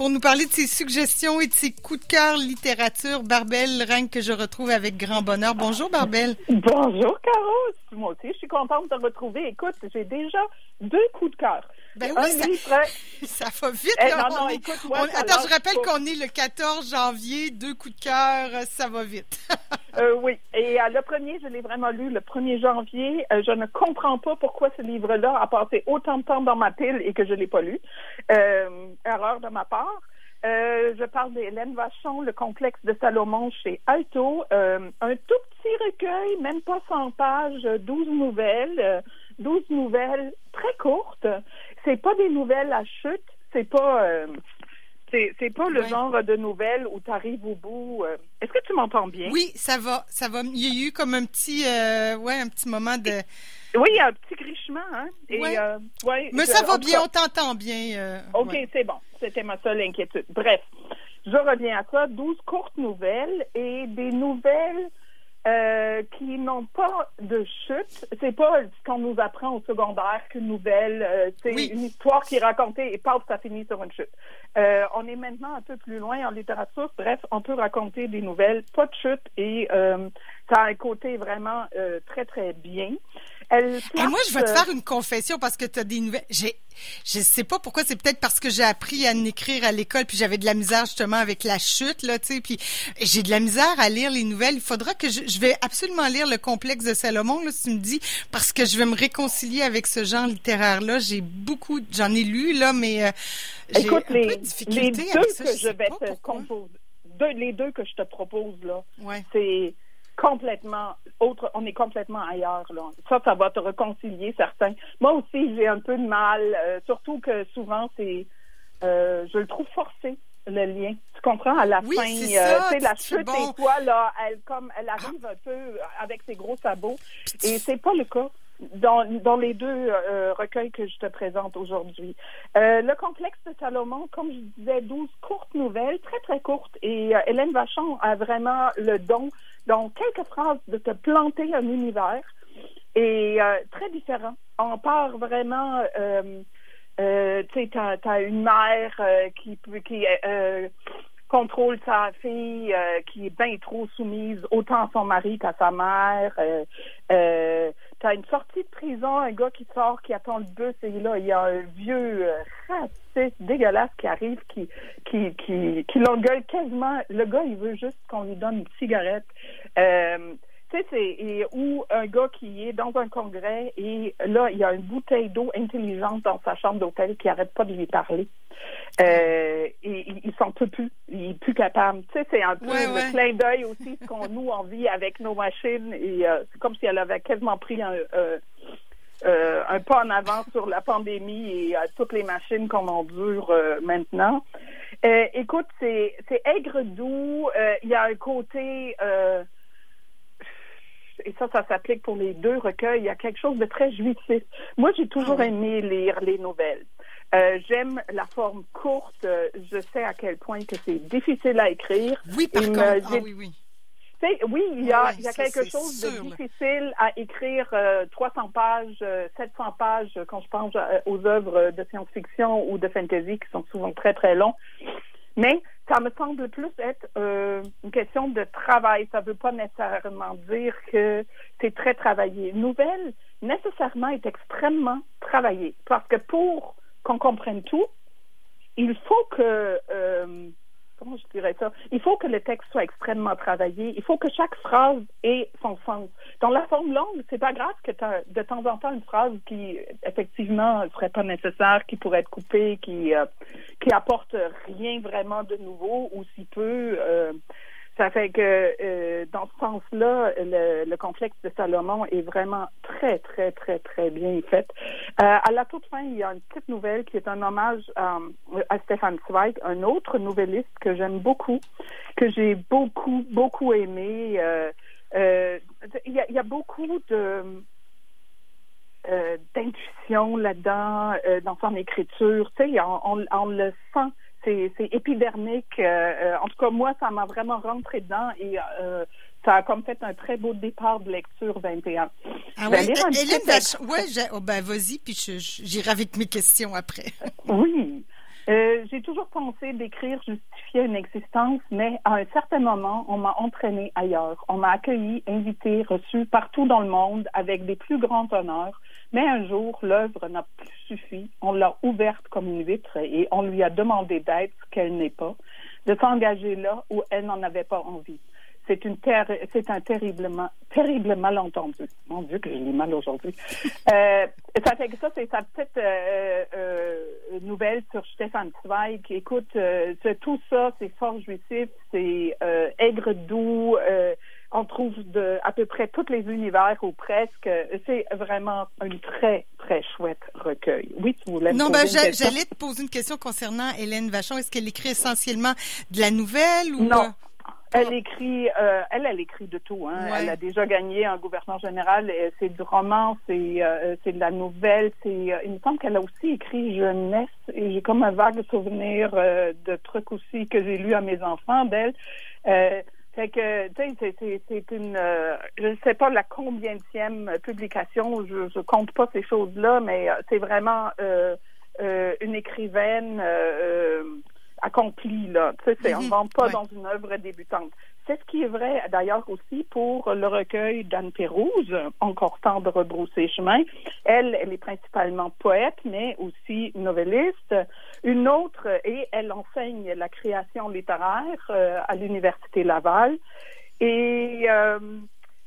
pour nous parler de ses suggestions et de ses coups de cœur littérature. Barbel Règne que je retrouve avec grand bonheur. Bonjour Barbel. Bonjour Caro. Moi aussi, je suis contente de te retrouver. Écoute, j'ai déjà deux coups de cœur. Ben oui, ça, ça, va vite. Eh, non, non, écoute, moi, attends, je rappelle qu'on est le 14 janvier, deux coups de cœur, ça va vite. euh, oui, et euh, le premier, je l'ai vraiment lu le 1er janvier. Euh, je ne comprends pas pourquoi ce livre-là a passé autant de temps dans ma pile et que je ne l'ai pas lu. Euh, erreur de ma part. Euh, je parle d'Hélène Vachon, le complexe de Salomon chez Alto. Euh, un tout petit recueil, même pas 100 pages, 12 nouvelles, 12 nouvelles très courtes. C'est pas des nouvelles à chute, c'est pas c'est pas le genre de nouvelles où tu arrives au bout. Est-ce que tu m'entends bien? Oui, ça va, ça va. Il y a eu comme un petit ouais, un petit moment de oui, il y a un petit grichement, hein? Et, euh, Mais ça va bien, on t'entend bien. Euh, OK, c'est bon. C'était ma seule inquiétude. Bref, je reviens à ça. 12 courtes nouvelles et des nouvelles euh, qui n'ont pas de chute. C'est pas ce qu'on nous apprend au secondaire qu'une nouvelle, c'est une histoire qui est racontée et paf, ça finit sur une chute. on est maintenant un peu plus loin en littérature. Bref, on peut raconter des nouvelles, pas de chute et ça a un côté vraiment très, très bien. Et moi, je vais te faire une confession parce que tu as des nouvelles. J'ai, je sais pas pourquoi, c'est peut-être parce que j'ai appris à écrire à l'école, puis j'avais de la misère justement avec la chute, là, tu sais, puis j'ai de la misère à lire les nouvelles. Il faudra que je, je vais absolument lire le complexe de Salomon, là, si tu me dis, parce que je vais me réconcilier avec ce genre littéraire-là. J'ai beaucoup, j'en ai lu, là, mais euh, j'ai Écoute, un les, peu de difficulté les deux que je vais te composer, les deux que je te propose, là, ouais. c'est complètement autre, on est complètement ailleurs. Là. Ça, ça va te réconcilier, certains. Moi aussi, j'ai un peu de mal, euh, surtout que souvent, c'est, euh, je le trouve forcé le lien. Tu comprends? À la oui, fin, euh, la chute bon. toi là, elle comme elle arrive un peu avec ses gros sabots et c'est pas le cas dans, dans les deux euh, recueils que je te présente aujourd'hui. Euh, le complexe de Salomon, comme je disais, 12 courtes nouvelles, très très courtes et euh, Hélène Vachon a vraiment le don dans quelques phrases de te planter un univers et très différent. On part vraiment euh, tu sais, t'as as une mère euh, qui, qui euh, contrôle sa fille, qui est bien trop soumise autant à son mari qu'à sa mère. T'as une sortie de prison, un gars qui sort, qui attend le bus, et là, il y a un vieux raciste dégueulasse qui arrive, qui, qui, qui, qui l'engueule quasiment. Le gars, il veut juste qu'on lui donne une cigarette. Tu sais, c'est ou un gars qui est dans un congrès et là, il y a une bouteille d'eau intelligente dans sa chambre d'hôtel qui arrête pas de lui parler. Euh, et il s'en peut plus. Il est plus capable. Tu sais, c'est un peu le clin d'œil aussi ce qu'on nous en vit avec nos machines et euh, c'est comme si elle avait quasiment pris un, euh, un pas en avant sur la pandémie et toutes les machines qu'on endure maintenant. écoute, c'est aigre doux. Il y a un côté et ça, ça s'applique pour les deux recueils, il y a quelque chose de très jouissif. Moi, j'ai toujours ah aimé lire les nouvelles. Euh, j'aime la forme courte. Je sais à quel point que c'est difficile à écrire. Oui, par contre. Ah, oui, oui. Oui, il y a, il y a quelque chose de difficile à écrire 300 euh, pages, 700 euh, pages quand je pense aux œuvres de science-fiction ou de fantasy qui sont souvent très, très longs. Mais ça me semble plus être euh, une question de travail. Ça ne veut pas nécessairement dire que c'est très travaillé. Nouvelle, nécessairement, est extrêmement travaillée. Parce que pour qu'on comprenne tout, il faut que euh, comment je dirais ça? Il faut que le texte soit extrêmement travaillé. Il faut que chaque phrase ait son sens. Dans la forme longue, c'est pas grave que tu de temps en temps une phrase qui, effectivement, serait pas nécessaire, qui pourrait être coupée, qui, euh, qui apporte rien vraiment de nouveau ou si peu. Euh, ça fait que euh, dans ce sens-là, le, complexe de Salomon est vraiment très, très, très, très bien fait. Euh, à la toute fin, il y a une petite nouvelle qui est un hommage à, à Stéphane Zweig, un autre nouvelliste que j'aime beaucoup, que j'ai beaucoup, beaucoup aimé. Euh, il, y a, beaucoup de d'intuition là-dedans, dans son écriture. On le sent c'est épidermique. Euh, euh, en tout cas, moi, ça m'a vraiment rentré dedans et euh, ça a comme fait un très beau départ de lecture 21. Ah oui, Hélène, ouais, oh, ben vas-y, puis j'irai avec mes questions après. oui. Euh, j'ai toujours pensé d'écrire justifier une existence, mais à un certain moment, on m'a entraîné ailleurs. On m'a accueilli, invité, reçu partout dans le monde avec des plus grands honneurs. Mais un jour, l'œuvre n'a plus suffi. On l'a ouverte comme une vitre et on lui a demandé d'être ce qu'elle n'est pas, de s'engager là où elle n'en avait pas envie c'est une c'est un terriblement, terrible malentendu. Mon Dieu, que je lis mal aujourd'hui. euh, ça fait que ça, c'est sa petite euh, euh, nouvelle sur Stéphane Zweig. Écoute, euh, tout ça, c'est fort jouissif, c'est aigre doux. On trouve de à peu près tous les univers ou presque. C'est vraiment un très, très chouette recueil. Oui, tu voulais Non, ben, j'allais te poser une question concernant Hélène Vachon. Est-ce qu'elle écrit essentiellement de la nouvelle ou... Non. Elle écrit, euh, elle, elle écrit de tout. Hein. Elle a déjà gagné un gouverneur général. C'est du roman, c'est euh, c'est de la nouvelle. C'est, euh, il me semble qu'elle a aussi écrit jeunesse. Et j'ai comme un vague souvenir de trucs aussi que j'ai lus à mes enfants d'elle. Fait que, tu sais, c'est une, je ne sais pas la combienième publication. Je, je compte pas ces choses-là, mais c'est vraiment une écrivaine accompli, là. Tu sais, on ne rentre pas dans une œuvre débutante. C'est ce qui est vrai, d'ailleurs, aussi pour le recueil d'Anne Pérouse, Encore temps de rebrousser chemin. Elle, elle est principalement poète, mais aussi novelliste. Une autre, et elle enseigne la création littéraire euh, à l'Université Laval. Et euh,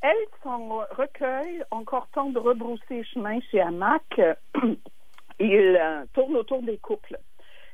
elle, son recueil, Encore temps de rebrousser chemin chez Amac, il euh, tourne autour des couples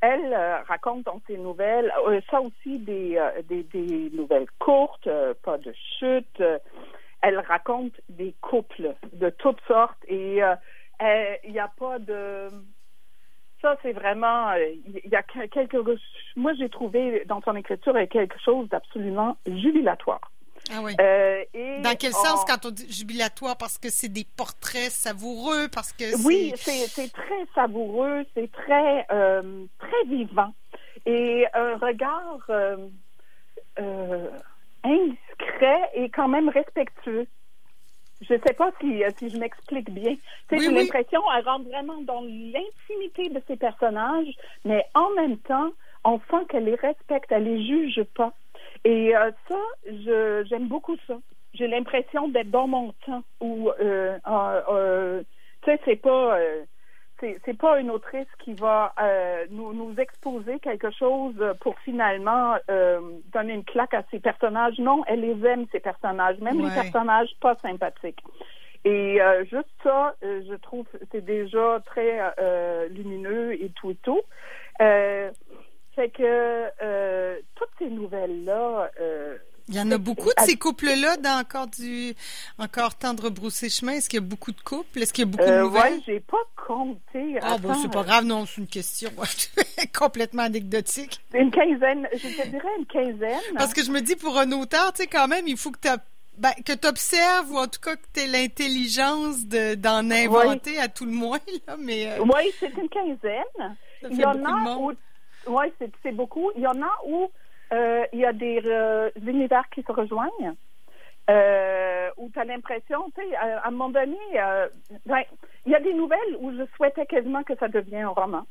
elle euh, raconte dans ses nouvelles, euh, ça aussi des, euh, des, des, nouvelles courtes, pas de chute. elle raconte des couples de toutes sortes et il n'y a pas de... Ça, c'est vraiment... Il y a quelque... Moi, j'ai trouvé dans son écriture quelque chose d'absolument jubilatoire. Ah oui. Euh, Dans quel sens quand on dit jubilatoire? Parce que c'est des portraits savoureux, parce que Oui, c'est très savoureux, c'est très, euh, très vivant. Et un regard euh, indiscret et quand même respectueux. Je ne sais pas si, si je m'explique bien. C'est une l'impression, elle rentre vraiment dans l'intimité de ses personnages, mais en même temps, on sent qu'elle les respecte, elle les juge pas. Et euh, ça, je, j'aime beaucoup ça. J'ai l'impression d'être dans mon temps où, euh, euh, tu sais, c'est pas, c'est, pas une autrice qui va nous, nous exposer quelque chose pour finalement donner une claque à ses personnages. Non, elle les aime, ces personnages, même les personnages pas sympathiques. Et juste ça, je trouve, c'est déjà très lumineux et tout et tout. Fait que euh, toutes ces nouvelles-là. Euh, il y en a beaucoup de ces couples-là dans encore du encore temps de rebrousser chemin. Est-ce qu'il y a beaucoup de couples? Est-ce qu'il y a beaucoup de euh, nouvelles? Oui, j'ai pas compté. Ah bon, c'est pas grave, non, c'est une question complètement anecdotique. Une quinzaine, je te dirais une quinzaine. Parce que je me dis pour un auteur, tu sais, quand même, il faut que tu ben, que tu observes ou en tout cas que tu aies l'intelligence d'en inventer à tout le moins. Là, mais, Oui, c'est une quinzaine. il y en a oui, c'est beaucoup. Il y en a où euh, il y a des euh, univers qui se rejoignent. Euh, où tu as l'impression, tu sais, à, un moment donné, ben, il y a des nouvelles où je souhaitais quasiment que ça devienne un roman.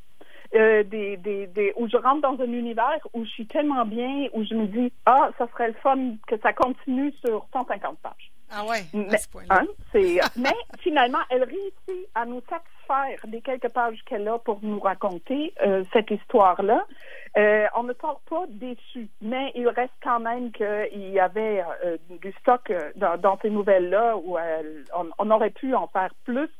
des, des, des, où je rentre dans un univers où je suis tellement bien, où je me dis, ah, ça serait le fun que ça continue sur 150 pages. Ah ouais, mais, hein, mais finalement, elle réussit à nous satisfaire des quelques pages qu'elle a pour nous raconter euh, cette histoire-là. Euh, on ne sort pas déçu, mais il reste quand même qu'il y avait euh, du stock dans, ces nouvelles-là où on, aurait pu en faire plus.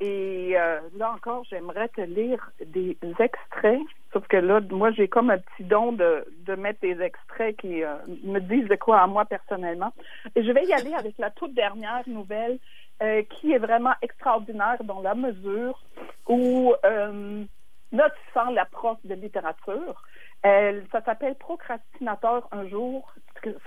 Et euh, là encore, j'aimerais te lire des extraits, sauf que là, moi, j'ai comme un petit don de, de mettre des extraits qui euh, me disent de quoi à moi personnellement. Et je vais y aller avec la toute dernière nouvelle euh, qui est vraiment extraordinaire dans la mesure où là, tu sens la prof de littérature. Elle, ça s'appelle Procrastinateur un jour,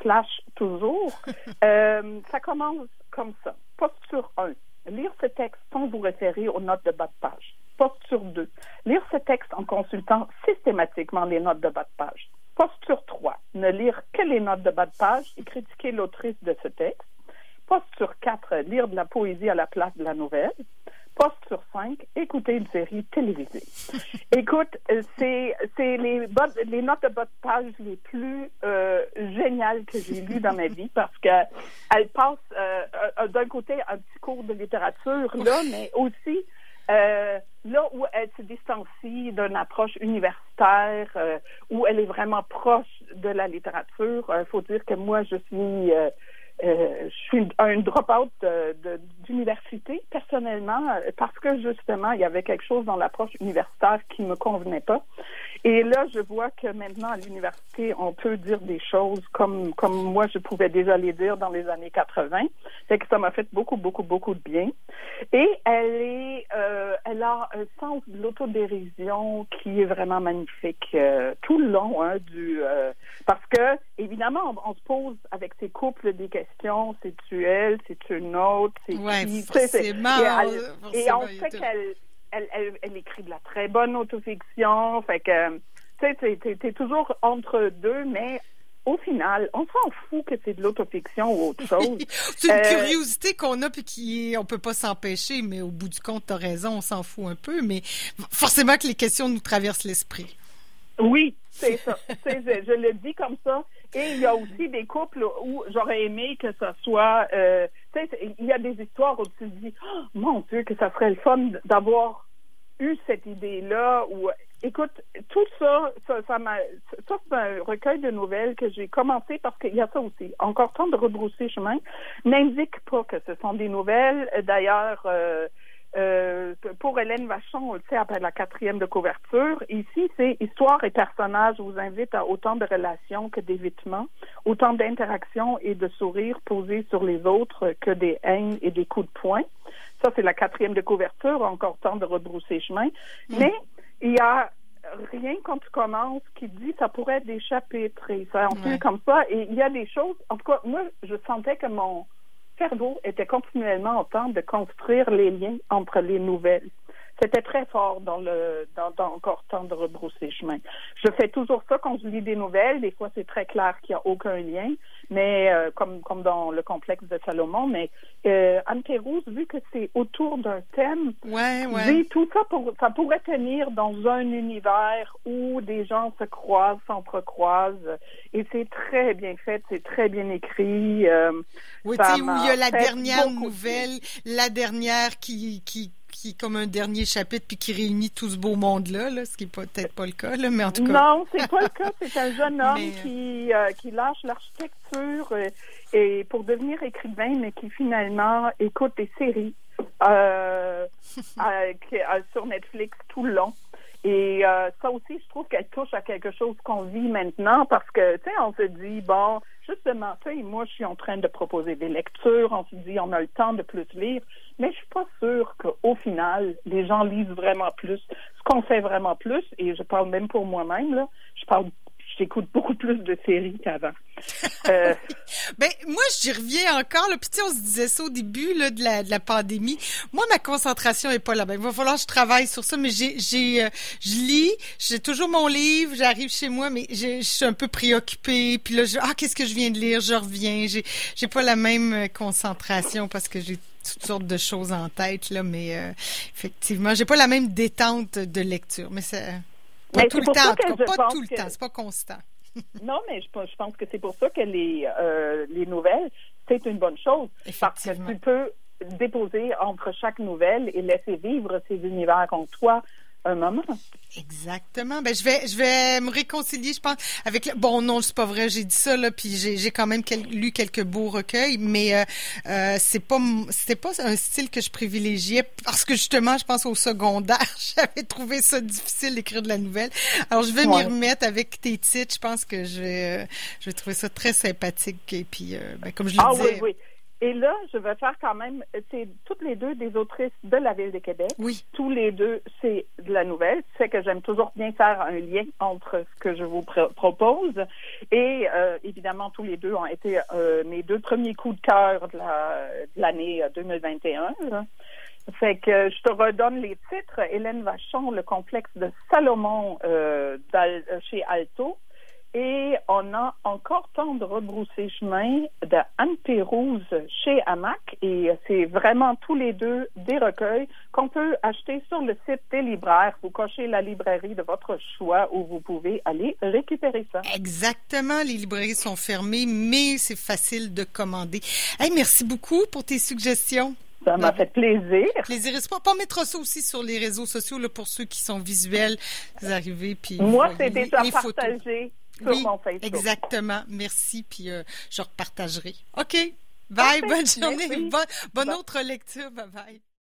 slash toujours. ça commence comme ça. Posture 1 Lire ce texte sans vous référer aux notes de bas de page. Posture 2. Lire ce texte en consultant systématiquement les notes de bas de page. Posture 3. Ne lire que les notes de bas de page et critiquer l'autrice de ce texte. Posture 4. Lire de la poésie à la place de la nouvelle. Poste sur cinq, écouter une série télévisée. Écoute, c'est les les notes de bas de page les plus euh, géniales que j'ai lues dans ma vie parce que elle passe euh, d'un côté un petit cours de littérature là, mais aussi euh, là où elle se distancie d'une approche universitaire, euh, où elle est vraiment proche de la littérature, il faut dire que moi, je suis euh, je suis un drop-out d'université, personnellement, parce que justement, il y avait quelque chose dans l'approche universitaire qui me convenait pas. Et là, je vois que maintenant, à l'université, on peut dire des choses comme, comme moi, je pouvais déjà les dire dans les années 80. C'est que ça m'a fait beaucoup, beaucoup, beaucoup de bien. Et elle est, euh, elle a un sens de l'autodérision qui est vraiment magnifique euh, tout le long hein, du, euh, parce que évidemment, on, se pose avec ces couples des questions, c'est-tu elle, c'est-tu une autre, c'est ouais, qui, forcément, et, et on sait qu'elle elle, elle, elle, écrit de la très bonne autofiction. Fait que, tu sais, t'es toujours entre deux, mais au final, on s'en fout que c'est de l'autofiction ou autre chose. c'est une euh, curiosité qu'on a puis qui on peut pas s'empêcher, mais au bout du compte, t'as raison, on s'en fout un peu, mais forcément que les questions nous traversent l'esprit. Oui, c'est ça. je, je, le dis comme ça. Et il y a aussi des couples où j'aurais aimé que ce soit, euh, il y a des histoires où tu te dis, oh, mon Dieu, que ça serait le fun d'avoir eu cette idée-là. Ou, écoute, tout ça, ça, ça ça c'est un recueil de nouvelles que j'ai commencé parce qu'il y a ça aussi. Encore temps de rebrousser chemin. N'indique pas que ce sont des nouvelles. D'ailleurs. Euh, euh, pour Hélène Vachon, on le sait, après la quatrième de couverture. Ici, c'est histoire et personnage vous invite à autant de relations que d'évitements, autant d'interactions et de sourires posés sur les autres que des haines et des coups de poing. Ça, c'est la quatrième de couverture, encore temps de rebrousser chemin. Mm. Mais il y a rien quand tu commences qui dit ça pourrait être des chapitres et ça en fait comme ça. Et il y a des choses, en tout cas, moi, je sentais que mon cerveau était continuellement en train de construire les liens entre les nouvelles. C'était très fort dans le dans, encore temps de rebrousser chemin. Je fais toujours ça quand je lis des nouvelles. Des fois, c'est très clair qu'il n'y a aucun lien, mais euh, comme comme dans le complexe de Salomon. Mais euh, Anne Pérouse, vu que c'est autour d'un thème, ouais, ouais. tout ça pour ça pourrait tenir dans un univers où des gens se croisent, s'entrecroisent, et c'est très bien fait, c'est très bien écrit. Euh, oui, tu sais, où il y a la dernière nouvelle, la dernière qui qui qui comme un dernier chapitre puis qui réunit tout ce beau monde-là, là, ce qui n'est peut-être pas le cas, là, mais en tout cas. Non, c'est pas le cas. C'est un jeune homme qui, euh, qui lâche l'architecture euh, et pour devenir écrivain, mais qui finalement écoute des séries euh, sur Netflix tout le long. Et ça aussi, je trouve qu'elle touche à quelque chose qu'on vit maintenant parce que, tu sais, on se dit, bon, justement, tu sais, moi, je suis en train de proposer des lectures, on se dit, on a le temps de plus lire, mais je suis pas sûre qu'au final, les gens lisent vraiment plus. Ce qu'on fait vraiment plus, et je parle même pour moi-même, là, je parle j'écoute beaucoup plus de séries qu'avant. Euh... ben moi j'y reviens encore là. Puis on se disait ça au début là, de la de la pandémie. Moi ma concentration est pas là. Ben il va falloir que je travaille sur ça. Mais j'ai j'ai euh, je lis, j'ai toujours mon livre. J'arrive chez moi, mais je suis un peu préoccupée. Puis là je, ah qu'est-ce que je viens de lire? Je reviens. J'ai j'ai pas la même euh, concentration parce que j'ai toutes sortes de choses en tête là. Mais euh, effectivement j'ai pas la même détente de lecture. Mais c'est pas tout le temps, pas tout le temps, c'est pas constant. non, mais je, je, pense que c'est pour ça que les, euh, les nouvelles, c'est une bonne chose. Parce que tu peux déposer entre chaque nouvelle et laisser vivre ces univers en toi un moment. Exactement. Ben je vais je vais me réconcilier, je pense, avec le... bon non c'est pas vrai, j'ai dit ça là, puis j'ai j'ai quand même lu quelques beaux recueils, mais euh, euh, c'est pas c'était pas un style que je privilégiais parce que justement je pense au secondaire j'avais trouvé ça difficile d'écrire de la nouvelle. Alors je vais m'y remettre avec tes titres, je pense que je vais je vais trouver ça très sympathique et puis euh, ben, comme je le ah, disais. Oui, oui. Et là, je vais faire quand même, c'est toutes les deux des autrices de la Ville de Québec. Oui. Tous les deux, c'est de la nouvelle. C'est que j'aime toujours bien faire un lien entre ce que je vous propose. Et euh, évidemment, tous les deux ont été euh, mes deux premiers coups de cœur de l'année 2021. Là. Fait que je te redonne les titres. Hélène Vachon, le complexe de Salomon euh, chez Alto Et on a encore temps de rebrousser chemin de Anne Pérouse chez Hamac. Et c'est vraiment tous les deux des recueils qu'on peut acheter sur le site des libraires. Vous cochez la librairie de votre choix où vous pouvez aller récupérer ça. Exactement. Les librairies sont fermées, mais c'est facile de commander. Hey, merci beaucoup pour tes suggestions. Ça m'a fait plaisir. Plaisir. On mettra ça aussi sur les réseaux sociaux là, pour ceux qui sont visuels. Vous arrivez puis moi c'est déjà partagé sur mon Facebook. Exactement. Merci puis euh, je repartagerai. Ok. Bye. Bonne journée. Bonne, bonne autre lecture. Bye bye.